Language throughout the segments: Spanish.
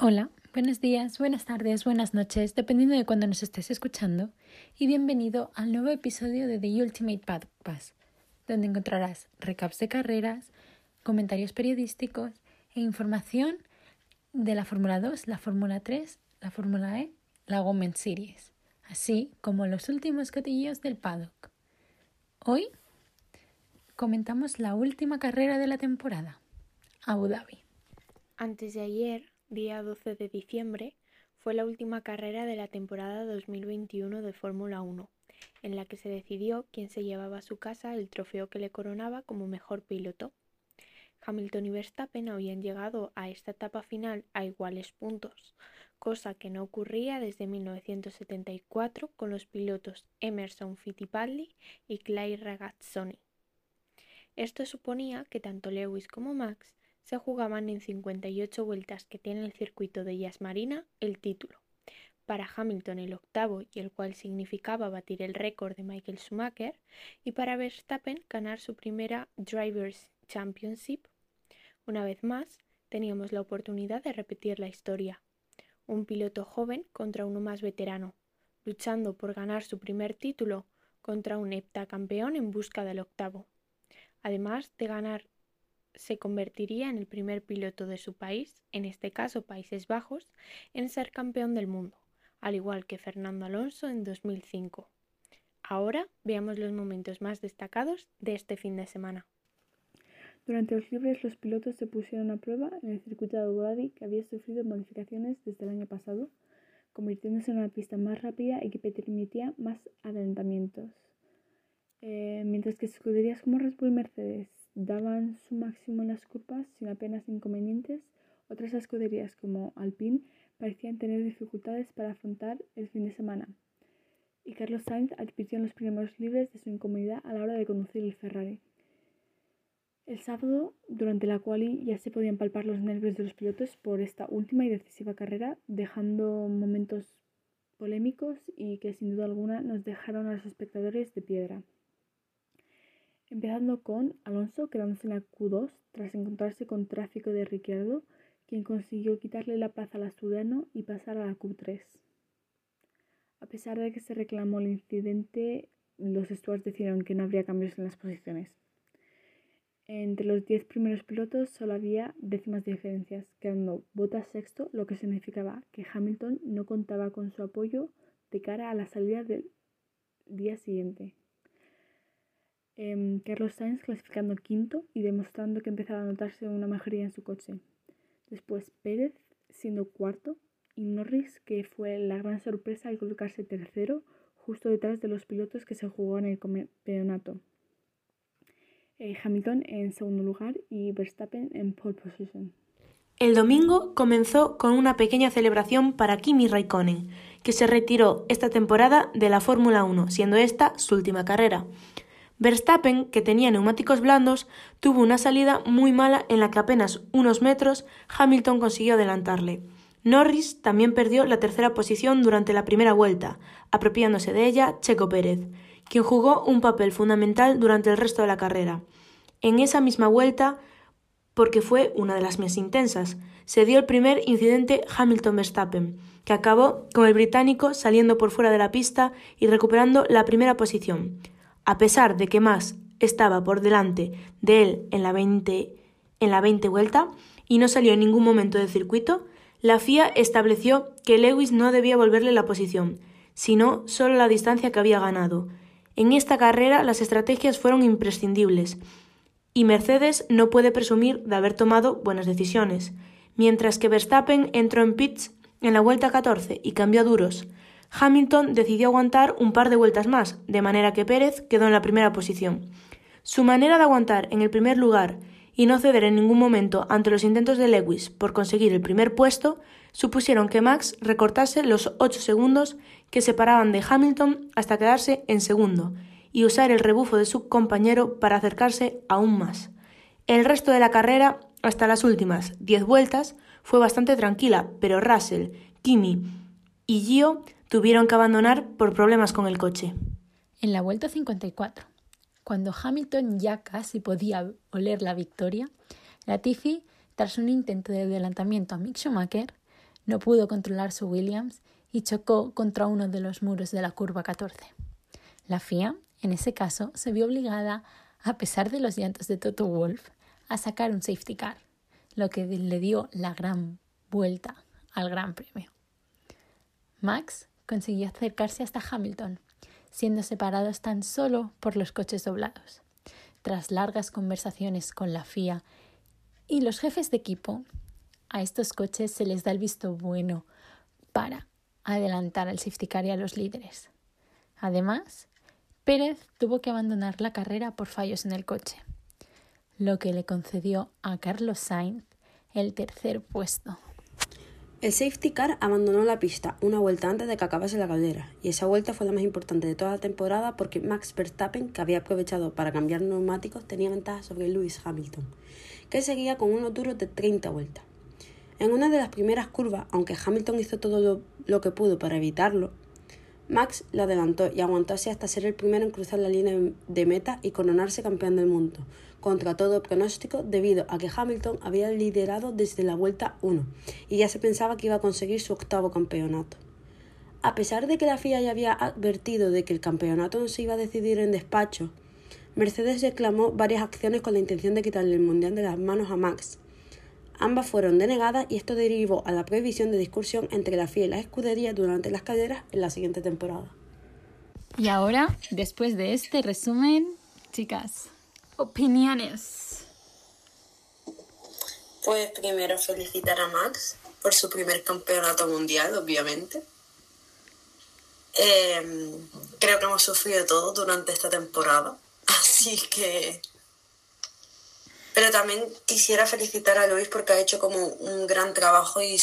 Hola, buenos días, buenas tardes, buenas noches, dependiendo de cuándo nos estés escuchando, y bienvenido al nuevo episodio de The Ultimate Pass, donde encontrarás recaps de carreras, comentarios periodísticos e información de la Fórmula 2, la Fórmula 3, la Fórmula E, la Women's Series, así como los últimos cotillos del paddock. Hoy comentamos la última carrera de la temporada, Abu Dhabi. Antes de ayer, día 12 de diciembre, fue la última carrera de la temporada 2021 de Fórmula 1, en la que se decidió quién se llevaba a su casa el trofeo que le coronaba como mejor piloto. Hamilton y Verstappen habían llegado a esta etapa final a iguales puntos, cosa que no ocurría desde 1974 con los pilotos Emerson Fittipaldi y Clay Ragazzoni. Esto suponía que tanto Lewis como Max se jugaban en 58 vueltas que tiene el circuito de Yas Marina el título. Para Hamilton el octavo y el cual significaba batir el récord de Michael Schumacher y para Verstappen ganar su primera Drivers Championship. Una vez más, teníamos la oportunidad de repetir la historia. Un piloto joven contra uno más veterano, luchando por ganar su primer título contra un heptacampeón en busca del octavo. Además de ganar se convertiría en el primer piloto de su país, en este caso Países Bajos, en ser campeón del mundo, al igual que Fernando Alonso en 2005. Ahora veamos los momentos más destacados de este fin de semana. Durante los libres los pilotos se pusieron a prueba en el circuito de Abu que había sufrido modificaciones desde el año pasado, convirtiéndose en una pista más rápida y que permitía más adelantamientos. Eh, mientras que escuderías como Red Mercedes daban su máximo en las curvas sin apenas inconvenientes, otras escuderías como Alpine parecían tener dificultades para afrontar el fin de semana. Y Carlos Sainz advirtió en los primeros libres de su incomodidad a la hora de conducir el Ferrari. El sábado, durante la quali, ya se podían palpar los nervios de los pilotos por esta última y decisiva carrera, dejando momentos polémicos y que sin duda alguna nos dejaron a los espectadores de piedra empezando con Alonso quedándose en la Q2 tras encontrarse con tráfico de Ricciardo, quien consiguió quitarle la plaza al asturiano y pasar a la Q3. A pesar de que se reclamó el incidente, los stewards decidieron que no habría cambios en las posiciones. Entre los 10 primeros pilotos solo había décimas diferencias, quedando Bottas sexto, lo que significaba que Hamilton no contaba con su apoyo de cara a la salida del día siguiente. Em, Carlos Sainz clasificando quinto y demostrando que empezaba a notarse una mejoría en su coche. Después Pérez siendo cuarto y Norris que fue la gran sorpresa al colocarse tercero justo detrás de los pilotos que se jugó en el campeonato. Eh, Hamilton en segundo lugar y Verstappen en pole position. El domingo comenzó con una pequeña celebración para Kimi Raikkonen, que se retiró esta temporada de la Fórmula 1, siendo esta su última carrera. Verstappen, que tenía neumáticos blandos, tuvo una salida muy mala en la que apenas unos metros Hamilton consiguió adelantarle. Norris también perdió la tercera posición durante la primera vuelta, apropiándose de ella Checo Pérez, quien jugó un papel fundamental durante el resto de la carrera. En esa misma vuelta, porque fue una de las más intensas, se dio el primer incidente Hamilton-Verstappen, que acabó con el británico saliendo por fuera de la pista y recuperando la primera posición. A pesar de que Max estaba por delante de él en la 20, en la 20 vuelta y no salió en ningún momento del circuito, la FIA estableció que Lewis no debía volverle la posición, sino solo la distancia que había ganado. En esta carrera las estrategias fueron imprescindibles y Mercedes no puede presumir de haber tomado buenas decisiones, mientras que Verstappen entró en pits en la vuelta 14 y cambió a duros, Hamilton decidió aguantar un par de vueltas más, de manera que Pérez quedó en la primera posición. Su manera de aguantar en el primer lugar y no ceder en ningún momento ante los intentos de Lewis por conseguir el primer puesto supusieron que Max recortase los ocho segundos que separaban de Hamilton hasta quedarse en segundo y usar el rebufo de su compañero para acercarse aún más. El resto de la carrera, hasta las últimas diez vueltas, fue bastante tranquila, pero Russell, Kimi y Gio tuvieron que abandonar por problemas con el coche. En la vuelta 54, cuando Hamilton ya casi podía oler la victoria, Latifi, tras un intento de adelantamiento a Mick Schumacher, no pudo controlar su Williams y chocó contra uno de los muros de la curva 14. La FIA, en ese caso, se vio obligada, a pesar de los llantos de Toto Wolf, a sacar un safety car, lo que le dio la gran vuelta al Gran Premio. Max consiguió acercarse hasta Hamilton, siendo separados tan solo por los coches doblados. Tras largas conversaciones con la FIA y los jefes de equipo, a estos coches se les da el visto bueno para adelantar al safety car y a los líderes. Además, Pérez tuvo que abandonar la carrera por fallos en el coche, lo que le concedió a Carlos Sainz el tercer puesto. El safety car abandonó la pista una vuelta antes de que acabase la caldera, y esa vuelta fue la más importante de toda la temporada porque Max Verstappen, que había aprovechado para cambiar neumáticos, tenía ventaja sobre Lewis Hamilton, que seguía con unos duros de 30 vueltas. En una de las primeras curvas, aunque Hamilton hizo todo lo, que pudo para evitarlo, Max la adelantó y aguantó hasta ser el primero en cruzar la línea de meta y coronarse campeón del mundo, contra todo pronóstico debido a que Hamilton había liderado desde la vuelta 1 y ya se pensaba que iba a conseguir su octavo campeonato. A pesar de que la FIA ya había advertido de que el campeonato no se iba a decidir en despacho, Mercedes reclamó varias acciones con la intención de quitarle el mundial de las manos a Max, Ambas fueron denegadas y esto derivó a la prohibición de discusión entre la FIA y las escuderías durante las carreras en la siguiente temporada. Y ahora, después de este resumen, chicas, opiniones. Pues primero felicitar a Max por su primer campeonato mundial, obviamente. Em, creo que hemos sufrido todo durante esta temporada, así que pero también quisiera felicitar a Luis porque ha hecho como un gran trabajo y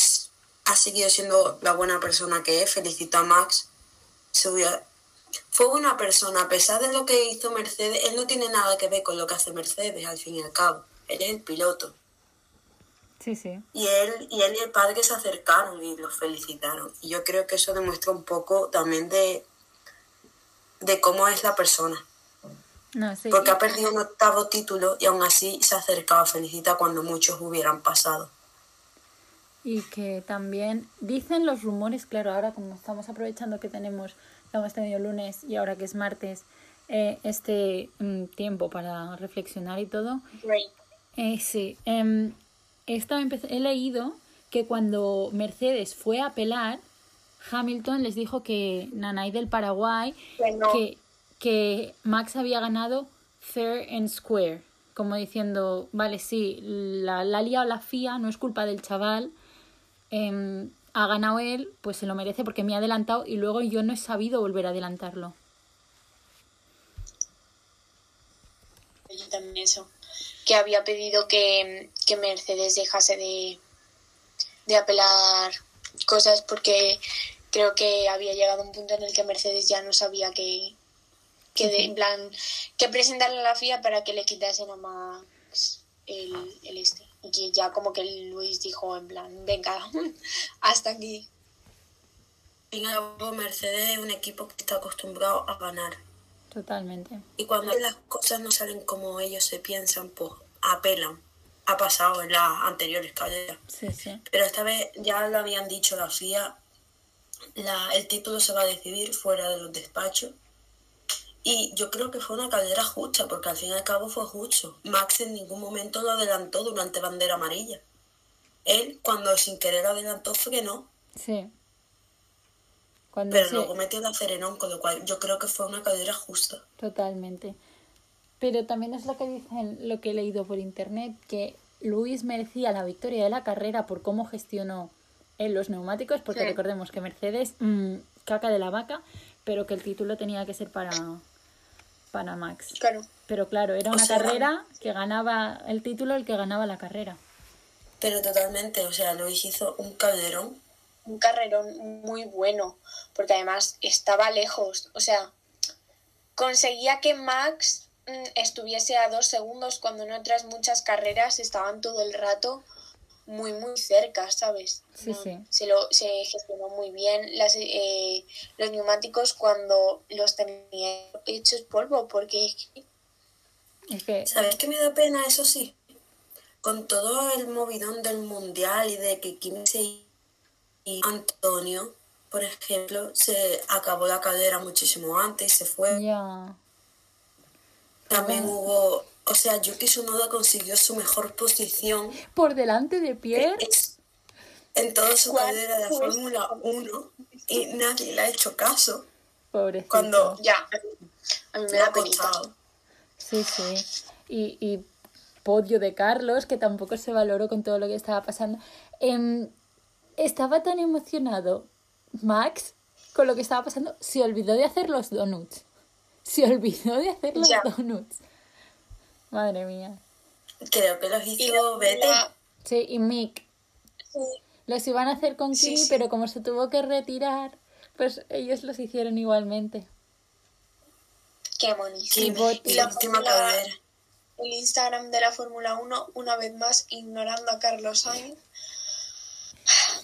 ha seguido siendo la buena persona que es. Felicito a Max. Fue buena persona, a pesar de lo que hizo Mercedes, él no tiene nada que ver con lo que hace Mercedes, al fin y al cabo. Él es el piloto. Sí, sí. Y él, y él y el padre se acercaron y los felicitaron. Y yo creo que eso demuestra un poco también de, de cómo es la persona. Porque ha perdido un octavo título y aún así se ha acercado felicita cuando muchos hubieran pasado. Y que también dicen los rumores, claro, ahora como estamos aprovechando que tenemos, hemos tenido lunes y ahora que es martes, eh, este mm, tiempo para reflexionar y todo. Eh, sí, eh, he leído que cuando Mercedes fue a apelar, Hamilton les dijo que Nanay del Paraguay, que, que Max había ganado fair and square, como diciendo, vale, sí, la, la liado la FIA, no es culpa del chaval, em, ha ganado él, pues se lo merece porque me ha adelantado y luego yo no he sabido volver a adelantarlo. Yo también eso, que había pedido que, que Mercedes dejase de, de apelar cosas porque creo que había llegado un punto en el que Mercedes ya no sabía qué, que de, en plan que presentarle a la FIA para que le quitasen a Max el, el este y que ya como que Luis dijo en plan venga hasta aquí Mercedes es un equipo que está acostumbrado a ganar. Totalmente. Y cuando las cosas no salen como ellos se piensan pues apelan. Ha pasado en las anteriores carreras. Sí, sí. pero esta vez ya lo habían dicho la FIA la, el título se va a decidir fuera de los despachos y yo creo que fue una carrera justa, porque al fin y al cabo fue justo. Max en ningún momento lo adelantó durante bandera amarilla. Él, cuando sin querer adelantó, frenó. Sí. Pero luego metió la Cerenón, con lo cual yo creo que fue una carrera justa. Totalmente. Pero también es lo que dicen, lo que he leído por internet, que Luis merecía la victoria de la carrera por cómo gestionó en los neumáticos, porque recordemos que Mercedes, mm, caca de la vaca, pero que el título tenía que ser para, para Max. Claro. Pero claro, era una carrera que ganaba el título el que ganaba la carrera. Pero totalmente, o sea, Luis hizo un calderón. Un carrerón muy bueno, porque además estaba lejos, o sea, conseguía que Max mm, estuviese a dos segundos cuando en otras muchas carreras estaban todo el rato muy muy cerca, ¿sabes? Sí, sí. Se, lo, se gestionó muy bien las, eh, los neumáticos cuando los tenía hechos polvo, porque es que... ¿Sabes qué me da pena? Eso sí. Con todo el movidón del mundial y de que Kimi se Antonio, por ejemplo, se acabó la carrera muchísimo antes y se fue. También hubo, o sea, Yuki Tsunoda consiguió su mejor posición Por delante de Pierre. es- en toda su ¿Cuál carrera de? Fórmula 1 y nadie le ha hecho caso Pobrecito. cuando Ya, a mí me ha da costado. Sí, sí. Y, y podio de Carlos, que tampoco se valoró con todo lo que estaba pasando. Em, estaba tan emocionado Max con lo que estaba pasando, se olvidó de hacer los donuts. Se olvidó de hacer los Ya. donuts. Madre mía. Creo que los hizo la- Sí, y Mick. sí, Los iban a hacer con Sí, Kimi, sí. pero como se tuvo que retirar, pues ellos los hicieron igualmente. Qué Botti. Y la última carrera. el Instagram de la Fórmula 1, una vez más, ignorando a Carlos Sainz.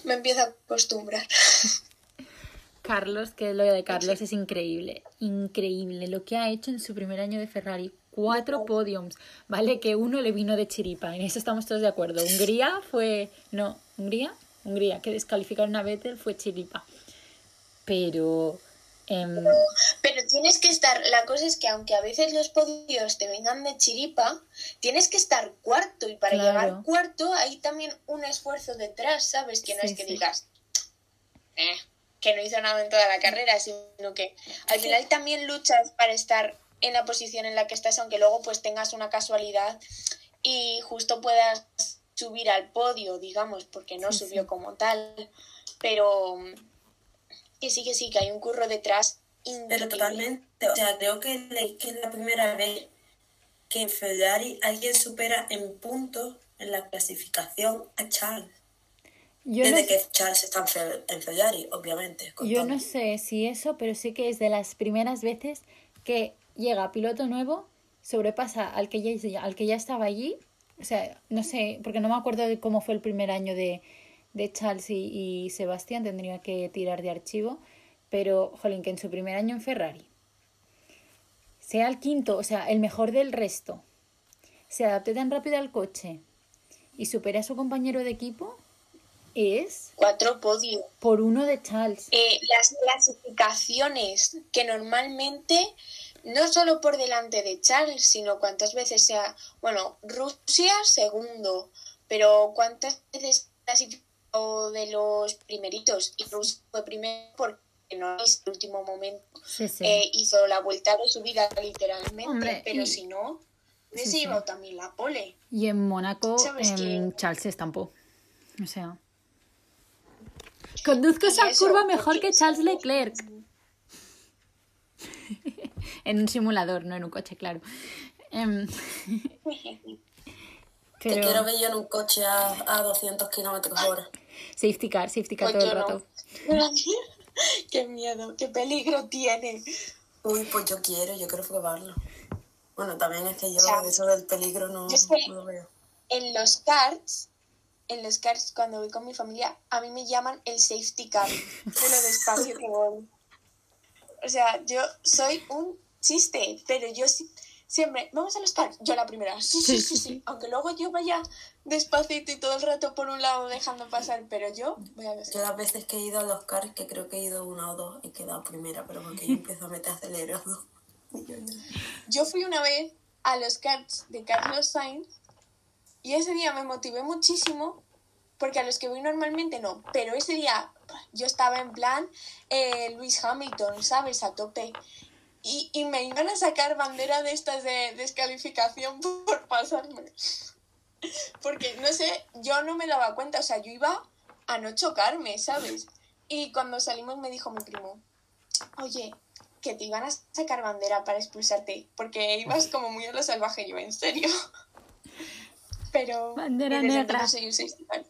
Me empiezo a acostumbrar. Carlos, que lo de Carlos es increíble, increíble lo que ha hecho en su primer año de Ferrari. Cuatro podiums, ¿vale? Que uno le vino de chiripa, en eso estamos todos de acuerdo. Hungría fue, no, Hungría, Hungría, que descalificaron a Vettel fue chiripa. Pero, em, Pero tienes que estar, la cosa es que aunque a veces los podios te vengan de chiripa, tienes que estar cuarto y para Claro. llegar cuarto hay también un esfuerzo detrás, ¿sabes? Que no Sí, es que sí. digas "Eh, que no hizo nada en toda la carrera, sino que al final también luchas para estar en la posición en la que estás, aunque luego pues tengas una casualidad y justo puedas subir al podio, digamos, porque no Sí, subió sí. como tal, pero que sí, que sí, que hay un curro detrás Pero increíble. totalmente, o sea, creo que, le- que es la primera vez que en Ferrari alguien supera en puntos en la clasificación a Charles. yo, Desde no, que Charles está en, Fer- en Ferrari, obviamente. yo no sé si eso, pero sí que es de las primeras veces que llega piloto nuevo, sobrepasa al que ya, al que ya estaba allí. O sea, no sé, porque no me acuerdo de cómo fue el primer año de, de Charles y, y Sebastián, tendría que tirar de archivo. Pero, jolín, que en su primer año en Ferrari sea el quinto, o sea, el mejor del resto, se adapte tan rápido al coche y supere a su compañero de equipo, es Cuatro podios. por uno de Charles. Eh, las clasificaciones que normalmente, no solo por delante de Charles, sino cuántas veces sea, bueno, Rusia segundo, pero cuántas veces clasificó de los primeritos y Rusia fue primero porque no es el último momento. Sí, sí. Eh, hizo la vuelta de su vida literalmente, Hombre, pero y- si no, Sí, sí. llevado también la pole. Y en Mónaco ¿Sabes em, qué? Charles se estampó. O sea. Conduzco esa curva mejor que Charles Leclerc. en un simulador, no en un coche, claro. Em, Te quiero pero ver yo en un coche a, a 200 kilómetros hora. safety car, safety car Pues todo el no. rato. qué miedo, qué peligro tiene. Uy, pues yo quiero, yo quiero probarlo. Bueno, también es que yo sea, eso del peligro no, yo no lo veo. en los karts, en los karts cuando voy con mi familia, a mí me llaman el safety car de lo despacio que voy. O sea, yo soy un chiste, pero yo sí, siempre, vamos a los karts, yo la primera, sí, sí, sí, sí, aunque luego yo vaya despacito y todo el rato por un lado dejando pasar, pero yo voy a los Yo las veces que he ido a los cars, que creo que he ido una o dos, he quedado primera, pero porque yo empiezo a meter acelerado. Yo fui una vez a los karts de Carlos Sainz y ese día me motivé muchísimo porque a los que voy normalmente no, pero ese día yo estaba en plan eh, Luis Hamilton, ¿sabes? A tope. Y, y me iban a sacar bandera de estas de descalificación por pasarme. Porque, no sé, yo no me daba cuenta, o sea, yo iba a no chocarme, ¿sabes? Y cuando salimos me dijo mi primo, oye, que te iban a sacar bandera para expulsarte, porque ibas como muy a lo salvaje, yo, en serio. Pero... Bandera negra. entonces soy un.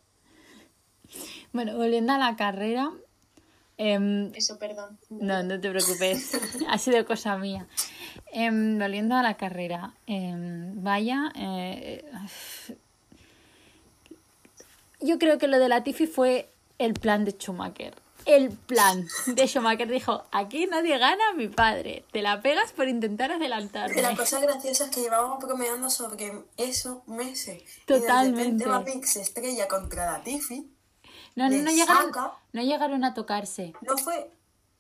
Bueno, volviendo a la carrera. Em, Eso, perdón. No, no te preocupes. ha sido cosa mía. Em, volviendo a la carrera. em, vaya. eh, yo creo que lo de la Tiffy fue el plan de Schumacher. El plan de Schumacher dijo: aquí nadie gana a mi padre. Te la pegas por intentar adelantarme. La cosa graciosa es que llevábamos bromeando sobre eso meses. Y Totalmente. de repente se estrella contra la No, le no, llegaron, no llegaron a tocarse. No fue.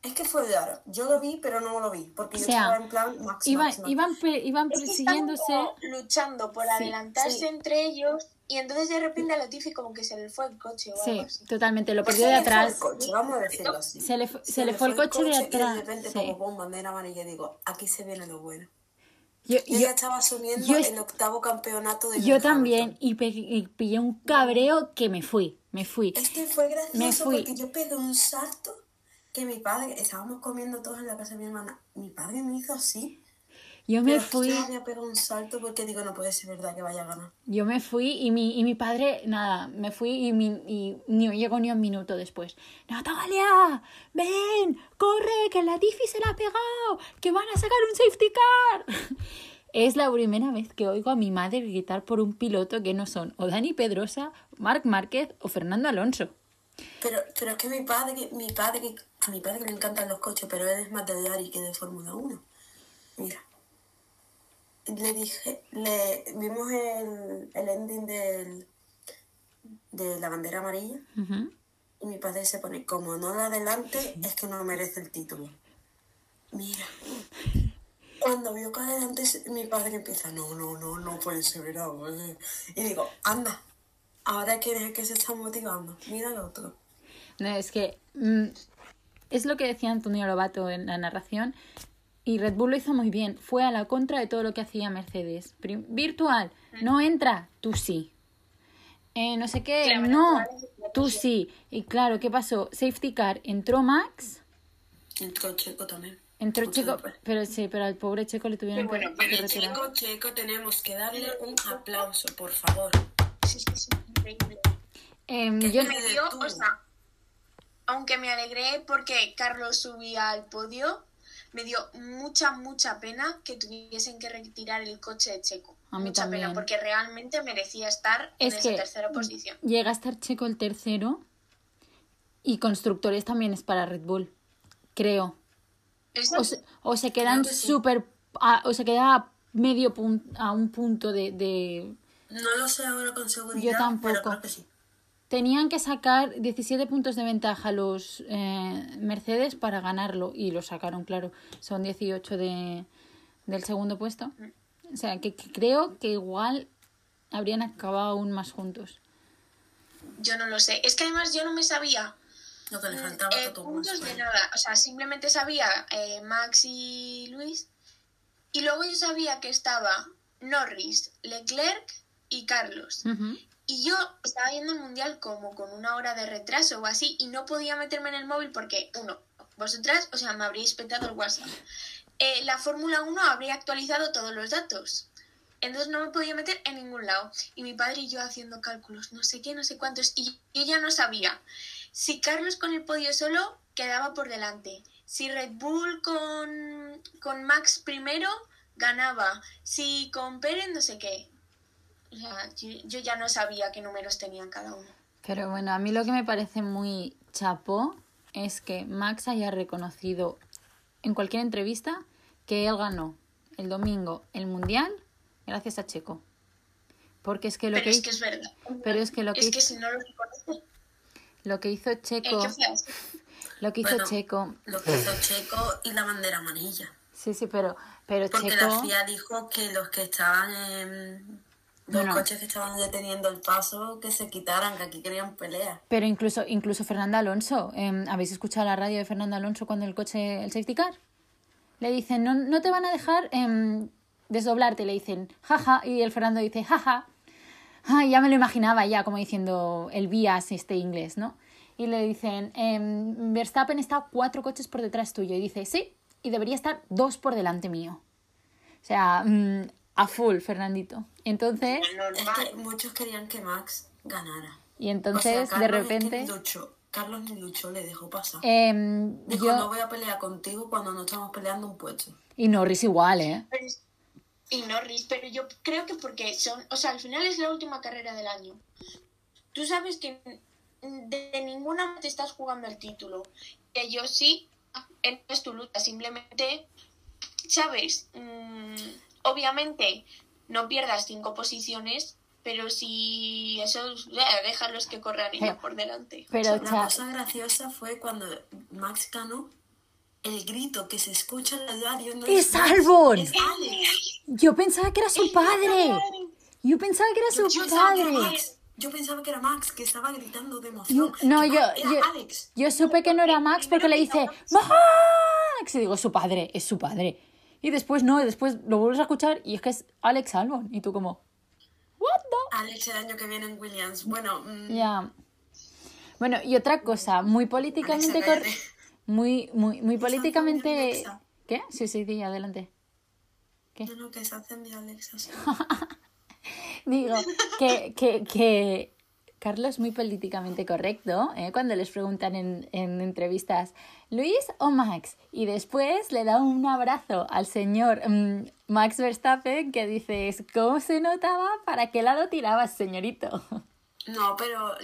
Es que fue raro. Yo lo vi, pero no lo vi. Porque O yo sea, estaba en plan Max, Iba- Max, Max. iban, pe- iban Es que estaban persiguiéndose. como luchando por Sí, adelantarse sí. entre ellos y entonces de repente a Latifi como que se le fue el coche o Sí, algo así. totalmente. Lo Pues perdió se de le fue atrás. el coche, vamos a decirlo así. Se le, fue- se le fue el coche de Y atrás. de repente, sí. como pon bandera amarilla, digo, aquí se viene lo bueno. Yo, Yo, yo- ya estaba asumiendo yo el octavo campeonato de yo también. Y, pe- y pillé un cabreo que me fui. Me fui. Este fue gracioso Me fui. porque yo pegué un salto que mi padre, estábamos comiendo todos en la casa de mi hermana, mi padre me hizo así. Yo me pero fui. Yo había pegado un salto porque digo, no puede ser verdad que vaya a ganar. Yo me fui y mi, y mi padre, nada, me fui y, mi, y ni llegó ni un minuto después. Natalia, ven, corre, que la Tiffy se la ha pegado, que van a sacar un safety car. Es la primera vez que oigo a mi madre gritar por un piloto que no son o Dani Pedrosa, Marc Márquez o Fernando Alonso. Pero, pero es que mi padre, mi padre, a mi padre le encantan los coches, pero él es más de Ferrari que de Fórmula 1. Mira. Le dije, le vimos el, el ending del, de la bandera amarilla y mi padre se pone, como no la adelante, es que no merece el título. Mira. Cuando vio que adelante, mi padre empieza, no, no, no, no puede ser verdad. pues". Y digo, anda, ahora que, que se está motivando, mira el otro. No, es que mm, es lo que decía Antonio Lobato en la narración y Red Bull lo hizo muy bien. Fue a la contra de todo lo que hacía Mercedes. Prim- virtual, no entra, tú sí. Eh, no sé qué, Claro, no, tú sí. Y claro, ¿qué pasó? Safety car, entró Max, Entró Checo también. Entró Checo, pero sí, pero al pobre Checo le tuvieron bueno, que- pero que retirar. Checo, Checo, tenemos que darle un aplauso, por favor. Sí, sí, sí, increíble. Yo, es me dio, o sea, aunque me alegré porque Carlos subía al podio, me dio mucha, mucha pena que tuviesen que retirar el coche de Checo. A mí mucha también. pena, porque realmente merecía estar en Es esa tercera posición. llega a estar Checo el tercero y constructores también es para Red Bull, creo. O se, o se quedan sí. súper. o se queda a medio punto, a un punto de, de- No lo sé ahora con seguridad, Yo tampoco. pero creo que sí. Tenían que sacar 17 puntos de ventaja los eh, Mercedes para ganarlo y lo sacaron, claro. Son 18 de, del segundo puesto. O sea, que, que creo que igual habrían acabado aún más juntos. Yo no lo sé. Es que además yo no me sabía Lo que le faltaba eh, puntos de nada. O sea, simplemente sabía eh, Max y Luis. Y luego yo sabía que estaba Norris, Leclerc y Carlos. Y yo estaba viendo el mundial como con una hora de retraso o así y no podía meterme en el móvil porque, uno, vosotras, o sea, me habríais petado el WhatsApp. Eh, la Fórmula 1 habría actualizado todos los datos. Entonces no me podía meter en ningún lado. Y mi padre y yo haciendo cálculos, no sé qué, no sé cuántos. Y yo ya no sabía si Carlos con el podio solo quedaba por delante. Si Red Bull con, con Max primero ganaba. Si con Pérez no sé qué. O sea, yo, yo ya no sabía qué números tenían cada uno. Pero bueno, a mí lo que me parece muy chapó es que Max haya reconocido en cualquier entrevista que él ganó el domingo el mundial gracias a Checo. Porque es que lo Pero que, es hizo, que es verdad. pero es que lo que Es hizo- que si no lo reconoce, lo que hizo ¿en Checo, lo que hizo Bueno, Checo, Lo que hizo Checo y la bandera amarilla. sí, sí, pero, pero Porque Checo, la FIA dijo que los que estaban en... Los Bueno. coches que estaban deteniendo el paso, que se quitaran, que aquí querían pelea. pero incluso, incluso Fernando Alonso, em, ¿habéis escuchado la radio de Fernando Alonso cuando el coche, el safety car? Le dicen, no, no te van a dejar em, desdoblarte, le dicen, jaja, y el Fernando dice, jaja. Ay, ya me lo imaginaba ya, como diciendo el vías este inglés, ¿no? Y le dicen, em, Verstappen está cuatro coches por detrás tuyo. Y dice, sí, y debería estar dos por delante mío. O sea, mm, a full, Fernandito. Entonces, Es que muchos querían que Max ganara. y entonces, O sea, de Carlos es que repente. Carlos ni luchó, le dejó pasar. em, Dijo, yo... no voy a pelear contigo cuando no estamos peleando un puesto. Y Norris igual, ¿eh? Y Norris, pero yo creo que porque son, o sea, al final es la última carrera del año. Tú sabes que de ninguna te estás jugando el título. Que yo sí, no es tu lucha, simplemente, ¿sabes? Mm, obviamente no pierdas cinco posiciones, Pero si eso, déjalos que corran ella por delante. Pero, La cha- cosa graciosa fue cuando Max ganó, el grito que se escucha en la radio no ¡Es! Es Alex. Yo pensaba que era su padre. Yo pensaba que era su padre. Max. Yo pensaba que era Max, que estaba gritando de Yo- emoción. no, yo, yo, Alex. yo supe que no era Max porque le dice Max y digo su padre, es su padre. Y después no, y después lo vuelves a escuchar y es que es Alex Albon y tú como What the Alex el año que viene en Williams. Bueno, mm, Ya. Bueno, y otra cosa, muy políticamente Alexa, cor- cállate. Muy muy muy políticamente. ¿Qué? Sí, sí, di, adelante. ¿Qué? no, no, que se ha encendido Alexa. sí. Digo, que, que, que Carlos es muy políticamente correcto ¿eh? cuando les preguntan en, en entrevistas, ¿Luis o Max? Y después le da un abrazo al señor mm, Max Verstappen que dices, ¿cómo se notaba? ¿Para qué lado tirabas, señorito? No, pero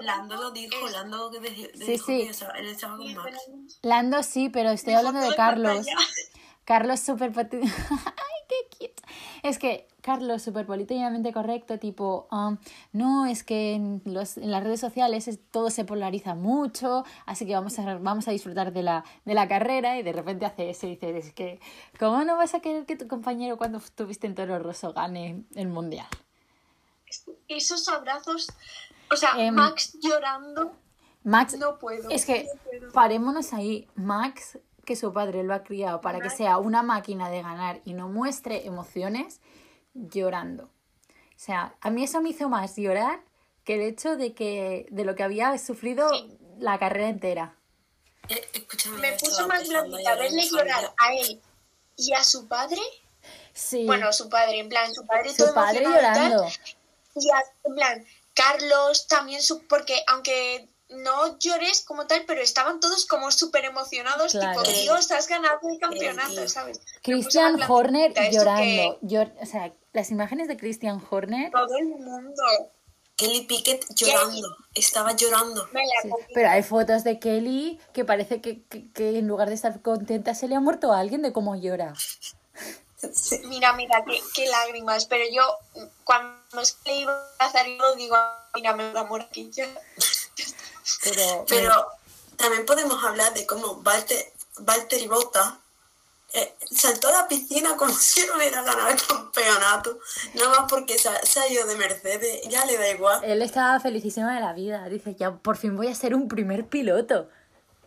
Lando lo dijo, Lando que dijo, Sí, dijo sí. que estaba- él estaba con Max. Lando sí, pero estoy hablando de de Carlos. Carlos súper ¡Ay, qué cute! Es que Carlos súper políticamente correcto, tipo, um, no, es que en, los, en las redes sociales es- todo se polariza mucho, así que vamos a, vamos a disfrutar de la, de la carrera y de repente hace eso y dices, es que, ¿cómo no vas a querer que tu compañero cuando estuviste en Toro Rosso gane el Mundial? Esos abrazos, o sea, Em, Max llorando, Max, no puedo. Es que no puedo. parémonos ahí. Max, que su padre lo ha criado para que sea una máquina de ganar y no muestre emociones, llorando. O sea, a mí eso me hizo más llorar que el hecho de que de lo que había sufrido la carrera entera. Eh, escúchame, Me puso más blandita verle llorar a él y a su padre. Sí, Bueno, su padre, en plan, su padre su todo padre emocionado y tal, llorando. Y en plan, Carlos también, su, porque aunque no llores como tal, pero estaban todos como súper emocionados, Claro. tipo, Dios, has ganado el campeonato, ¿sabes? Christian Horner llorando. que Llor- o sea, las imágenes de Christian Horner. Todo el mundo Kelly Pickett llorando, estaba llorando. Sí. Pero hay fotos de Kelly que parece que, que- que en lugar de estar contenta se le ha muerto a alguien de cómo llora. Mira, mira, qué, qué lágrimas. Pero yo, cuando se le iba a hacer yo digo, mira, me da amor aquí ya. Pero, Pero también podemos hablar de cómo Walter, Valtteri Bota eh, saltó a la piscina como si no hubiera ganado el campeonato. Nada más porque se ha, se ha ido de Mercedes, ya le da igual. Él estaba felicísimo de la vida. Dice, ya por fin voy a ser un primer piloto.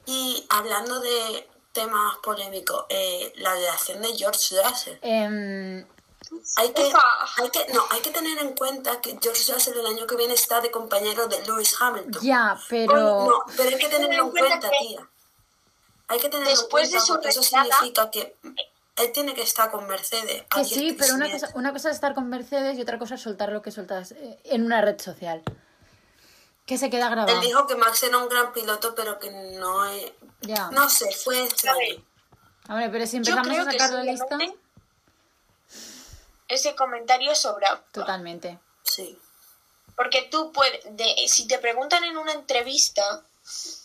Y hablando de temas polémicos, eh, la relación de George Russell. Em, Hay que, hay, que, no, hay que tener en cuenta que George Russell el año que viene está de compañero de Lewis Hamilton. ya, pero... No, pero hay que tenerlo en cuenta que tía. Hay que tenerlo después en de cuenta su porque eso significa que él tiene que estar con Mercedes. Que 10 sí, pero una cosa, una cosa es estar con Mercedes y otra cosa es soltar lo que sueltas eh, en una red social. Que se queda Él grabado. dijo que Max era un gran piloto, pero que no es... Ya. No sé, fue extraño. Hombre, pero si empezamos a sacar la lista... ese comentario sobra. Totalmente. Sí. Porque tú puedes, de, si te preguntan en una entrevista,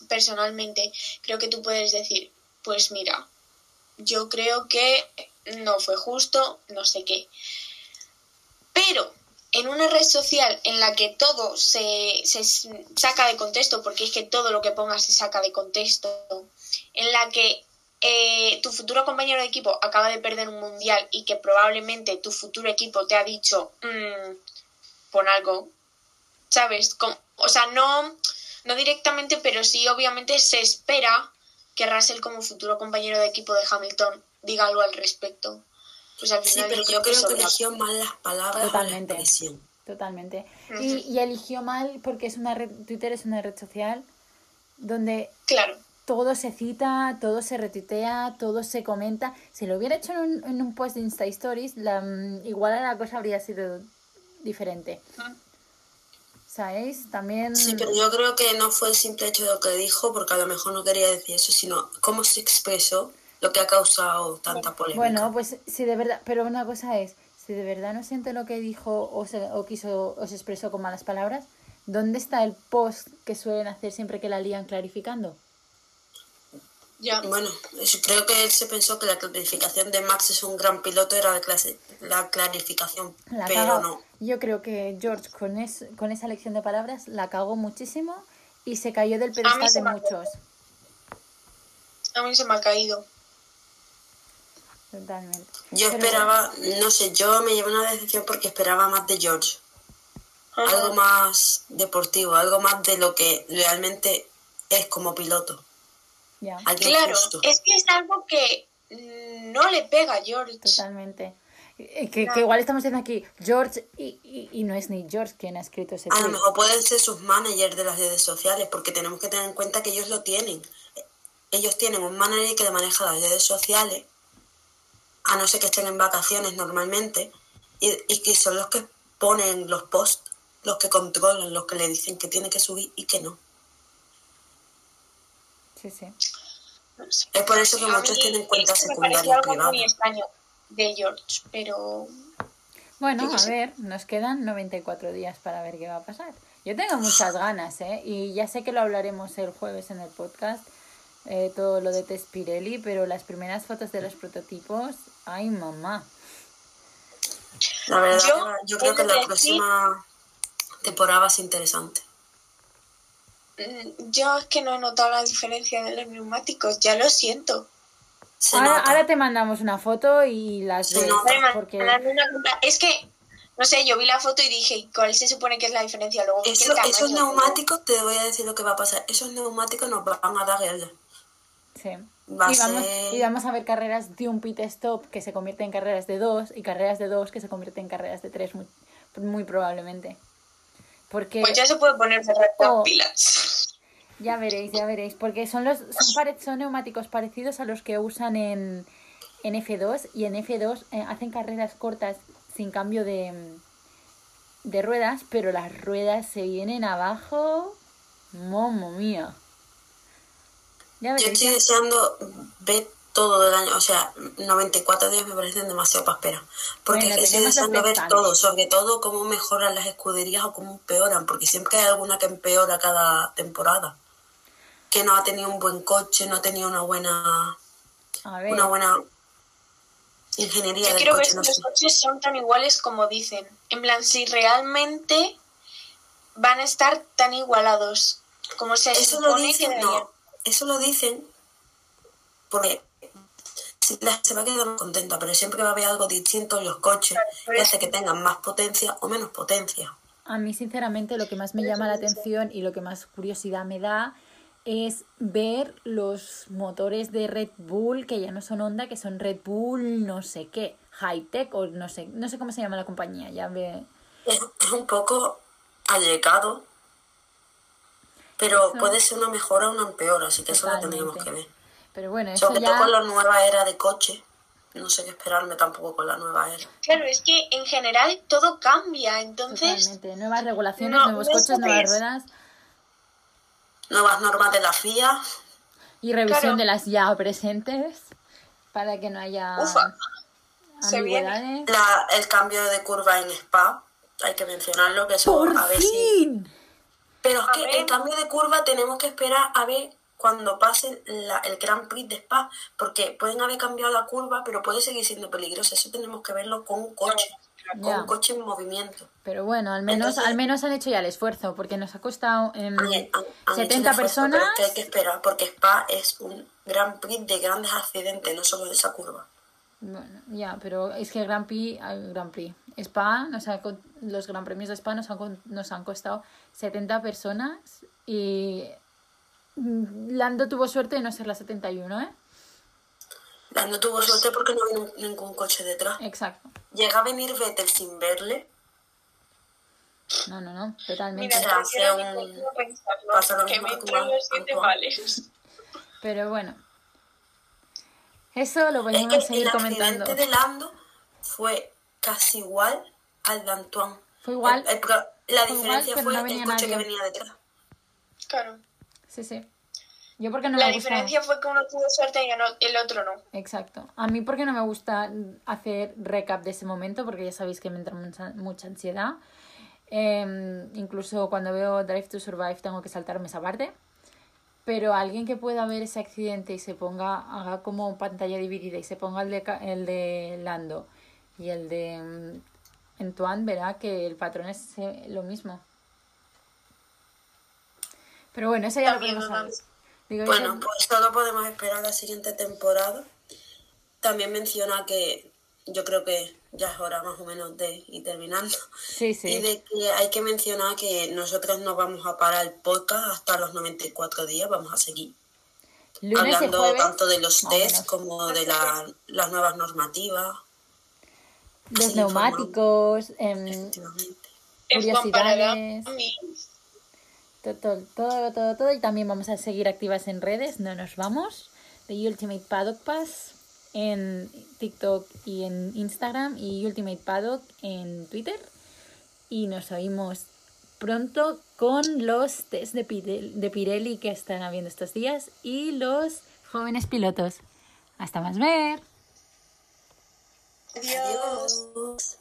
personalmente, creo que tú puedes decir, pues mira, yo creo que no fue justo, no sé qué. Pero en una red social en la que todo se, se saca de contexto, porque es que todo lo que pongas se saca de contexto, en la que eh, tu futuro compañero de equipo acaba de perder un mundial y que probablemente tu futuro equipo te ha dicho, "Mm, pon algo, ¿sabes? O sea, no, no directamente, pero sí obviamente se espera que Russell como futuro compañero de equipo de Hamilton diga algo al respecto. Pues al Sí, final pero yo yo creo que eligió mal las palabras Totalmente. o la expresión. Totalmente. Y, y eligió mal porque es una red, Twitter es una red social donde Claro, todo se cita, todo se retuitea, todo se comenta. Si lo hubiera hecho en un, en un post de Insta Stories, la, mm, igual la cosa habría sido diferente. ¿Sabéis? También... Sí, pero yo creo que no fue el simple hecho de lo que dijo, porque a lo mejor no quería decir eso, sino cómo se expresó lo que ha causado tanta polémica. Bueno, pues si de verdad, pero una cosa es, si de verdad no siente lo que dijo o, se, o quiso o se expresó con malas palabras, ¿dónde está el post que suelen hacer siempre que la lían clarificando? Ya. Bueno, creo que él se pensó que la clarificación de Max es un gran piloto era la, clase- la clarificación, La pero no. Yo creo que George con, es- con esa elección de palabras la cagó muchísimo y se cayó del pedestal de ha muchos. A mí se me ha caído. Totalmente. Yo Pero- esperaba, no sé, yo me llevé una decisión porque esperaba más de George. Ajá. Algo más deportivo, algo más de lo que realmente es como piloto. Ya, Claro, justo. es que es algo que no le pega a George. totalmente. Eh, Que, que igual estamos diciendo aquí George y, y- y no es ni George quien ha escrito ese A lo mejor pueden ser sus managers de las redes sociales, porque tenemos que tener en cuenta que ellos lo tienen. Ellos tienen un manager que le maneja las redes sociales, a no ser que estén en vacaciones normalmente, y, y que son los que ponen los posts, los que controlan, los que le dicen que tiene que subir y que no. Sí, sí. Es por eso que A muchos mí tienen cuentas secundarias algo muy privadas. extraño de George, pero Bueno, a ver, nos quedan 94 días para ver qué va a pasar. Yo tengo muchas ganas, ¿eh? Y ya sé que lo hablaremos el jueves en el podcast, eh, todo lo de Tess Pirelli, pero las primeras fotos de los prototipos, ¡ay, mamá! La verdad, Yo yo, creo que la decir- próxima temporada va a ser interesante. mm, yo es que no he notado la diferencia de los neumáticos, ya lo siento. Ahora, te mandamos una foto y las ves, porque Es que, no sé, yo vi la foto y dije, ¿cuál se supone que es la diferencia? Luego Eso- esos neumáticos, te voy a decir lo que va a pasar. Esos neumáticos nos van a dar guerra. Va y, vamos, ser- y vamos a ver carreras de un pit stop que se convierte en carreras de dos y carreras de dos que se convierten en carreras de tres muy, muy probablemente. Porque Pues ya se puede poner cerrar Oh. pilas. ya veréis, ya veréis, porque son los son, pare- son neumáticos parecidos a los que usan en, en F2 y en F2 eh, hacen carreras cortas sin cambio de, de ruedas, pero las ruedas se vienen abajo. Momo mía. Ya Yo estoy deseando ver todo del año, o sea, 94 días me parecen demasiado para esperar. Porque que estoy deseando ver todo, sobre todo cómo mejoran las escuderías o cómo empeoran, porque siempre hay alguna que empeora cada temporada. Que no ha tenido un buen coche, no ha tenido una buena, A ver. una buena ingeniería Yo del quiero ver coche, si no los sé. coches son tan iguales como dicen. En plan, si realmente van a estar tan igualados como se Eso lo supone que dicen, deberían. no, eso lo dicen porque si la gente se va a quedar contenta, pero siempre va a haber algo distinto en los coches eso. hace que tengan más potencia o menos potencia. A mí, sinceramente, lo que más me llama la atención y lo que más curiosidad me da es ver los motores de Red Bull, que ya no son Honda, que son Red Bull no sé qué, High Tech o no sé, no sé cómo se llama la compañía, ya ve. Es, es un poco allegado, pero puede ser una mejora o una empeora, así que eso lo Totalmente. tendríamos que ver. Pero bueno, eso Sobre ya... todo con la nueva era de coche, no sé qué esperarme tampoco con la nueva era. Claro, es que en general todo cambia, entonces Totalmente. Nuevas regulaciones, No, nuevos no coches, nuevas ruedas Nuevas normas de la FIA, y revisión Claro. de las ya presentes para que no haya Ufa. Se viene. la, el cambio de curva en Spa, hay que mencionarlo, que eso ¡Por a ver si... Pero es que el cambio de curva tenemos que esperar a ver cuando pase la- el Grand Prix de Spa, porque pueden haber cambiado la curva, pero puede seguir siendo peligroso. Eso tenemos que verlo con un coche, con un coche en movimiento. Pero bueno, al menos, Entonces- al menos han hecho ya el esfuerzo, porque nos ha costado em, Han- han- han hecho 70 un esfuerzo, personas. Pero es que hay que esperar, porque Spa es un Grand Prix de grandes accidentes, no solo de esa curva. Bueno, ya, pero es que Grand Prix, al Grand Prix, Spa, nos ha co- los Gran Premios de Spa nos han, nos han costado 70 personas y mm, Lando tuvo suerte de no ser la 71, ¿eh? La no tuvo suerte porque no vino ningún coche detrás. Exacto. Llega a venir Vettel sin verle. No, no, no, totalmente. Mira, prefiero un- pensarlo, que mismo me entran los siete males. Pero bueno, eso lo Es podemos que seguir el comentando. accidente de Lando fue casi igual al de Antoine. Fue igual. El- el pro- la Fue diferencia fue no el coche nadie. que venía detrás. Claro. Sí, sí. Yo porque no La me gusta. diferencia fue que uno tuvo suerte y el otro no. Exacto. A mí porque no me gusta hacer recap de ese momento, porque ya sabéis que me entra mucha, mucha ansiedad. Em, incluso cuando veo Drive to Survive tengo que saltarme esa parte. Pero alguien que pueda ver ese accidente y se ponga, haga como pantalla dividida y se ponga el de, Ca- el de Lando y el de mm, Antoine, verá que el patrón es eh, lo mismo. Pero bueno, eso ya lo También podemos una- saber. Digo, Bueno, pues solo podemos esperar la siguiente temporada. También menciona que yo creo que ya es hora más o menos de ir terminando. sí, Y sí. de que hay que mencionar que nosotros no vamos a parar el podcast hasta los 94 días, vamos a seguir Lunes y hablando tanto de los más o test menos. como de la- las nuevas normativas. Los neumáticos, em, curiosidades. todo, todo, todo, todo, todo. Y también vamos a seguir activas en redes, no nos vamos. The Ultimate Paddock Pass en TikTok y en Instagram y Ultimate Paddock en Twitter. Y nos oímos pronto con los test de, Pire- de Pirelli que están habiendo estos días y los jóvenes pilotos. Hasta más ver. Adiós.